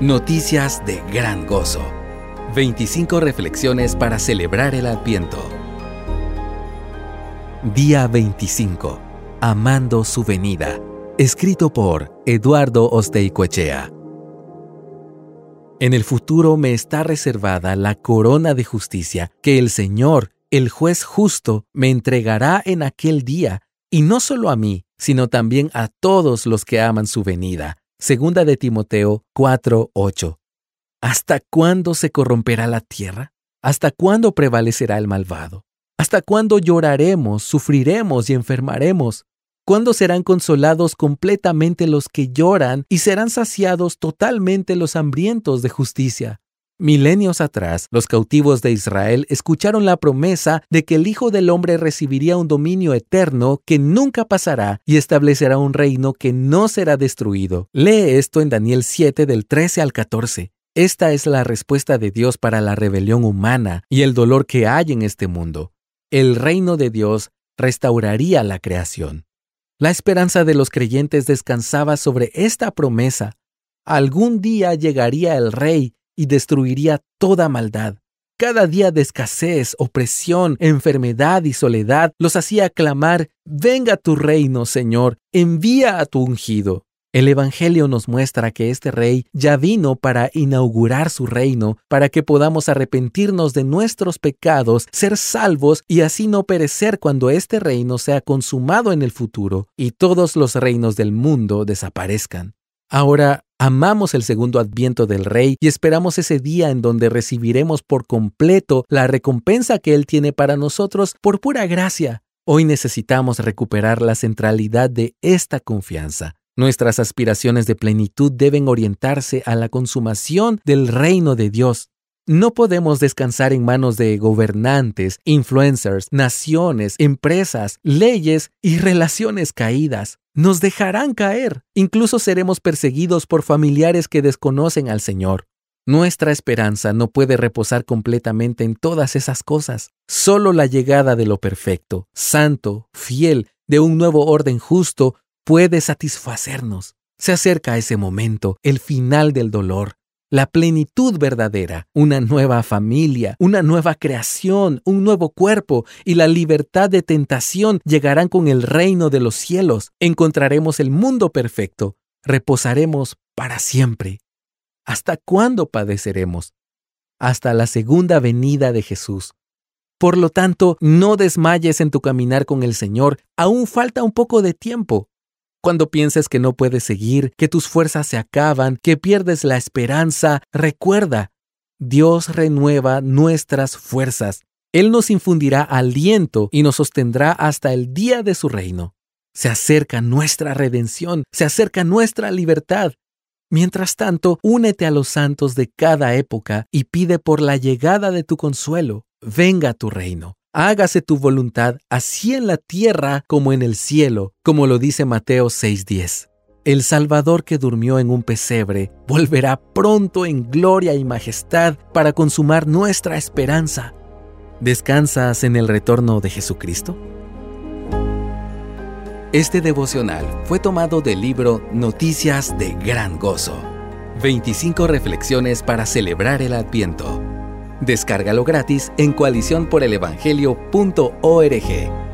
Noticias de gran gozo. 25 reflexiones para celebrar el Adviento. Día 25. Amando su venida. Escrito por Eduardo Osteicoechea. En el futuro me está reservada la corona de justicia que el Señor, el juez justo, me entregará en aquel día, y no solo a mí, sino también a todos los que aman su venida Segunda de Timoteo 4:8. ¿Hasta cuándo se corromperá la tierra? ¿Hasta cuándo prevalecerá el malvado? ¿Hasta cuándo lloraremos, sufriremos y enfermaremos? ¿Cuándo serán consolados completamente los que lloran y serán saciados totalmente los hambrientos de justicia? Milenios atrás, los cautivos de Israel escucharon la promesa de que el Hijo del Hombre recibiría un dominio eterno que nunca pasará y establecerá un reino que no será destruido. Lee esto en Daniel 7 del 13 al 14. Esta es la respuesta de Dios para la rebelión humana y el dolor que hay en este mundo. El reino de Dios restauraría la creación. La esperanza de los creyentes descansaba sobre esta promesa. Algún día llegaría el Rey y destruiría toda maldad. Cada día de escasez, opresión, enfermedad y soledad los hacía clamar, Venga tu reino, Señor, envía a tu ungido. El Evangelio nos muestra que este rey ya vino para inaugurar su reino, para que podamos arrepentirnos de nuestros pecados, ser salvos y así no perecer cuando este reino sea consumado en el futuro y todos los reinos del mundo desaparezcan. Ahora, amamos el segundo adviento del Rey y esperamos ese día en donde recibiremos por completo la recompensa que Él tiene para nosotros por pura gracia. Hoy necesitamos recuperar la centralidad de esta confianza. Nuestras aspiraciones de plenitud deben orientarse a la consumación del reino de Dios. No podemos descansar en manos de gobernantes, influencers, naciones, empresas, leyes y relaciones caídas nos dejarán caer. Incluso seremos perseguidos por familiares que desconocen al Señor. Nuestra esperanza no puede reposar completamente en todas esas cosas. Solo la llegada de lo perfecto, santo, fiel, de un nuevo orden justo, puede satisfacernos. Se acerca ese momento, el final del dolor, la plenitud verdadera, una nueva familia, una nueva creación, un nuevo cuerpo y la libertad de tentación llegarán con el reino de los cielos. Encontraremos el mundo perfecto, reposaremos para siempre. ¿Hasta cuándo padeceremos? Hasta la segunda venida de Jesús. Por lo tanto, no desmayes en tu caminar con el Señor, aún falta un poco de tiempo. Cuando pienses que no puedes seguir, que tus fuerzas se acaban, que pierdes la esperanza, recuerda, Dios renueva nuestras fuerzas. Él nos infundirá aliento y nos sostendrá hasta el día de su reino. Se acerca nuestra redención, se acerca nuestra libertad. Mientras tanto, únete a los santos de cada época y pide por la llegada de tu consuelo. Venga tu reino hágase tu voluntad así en la tierra como en el cielo, como lo dice Mateo 6:10. El Salvador que durmió en un pesebre volverá pronto en gloria y majestad para consumar nuestra esperanza. ¿Descansas en el retorno de Jesucristo? Este devocional fue tomado del libro Noticias de Gran Gozo. 25 reflexiones para celebrar el Adviento Descárgalo gratis en coaliciónporelevangelio.org.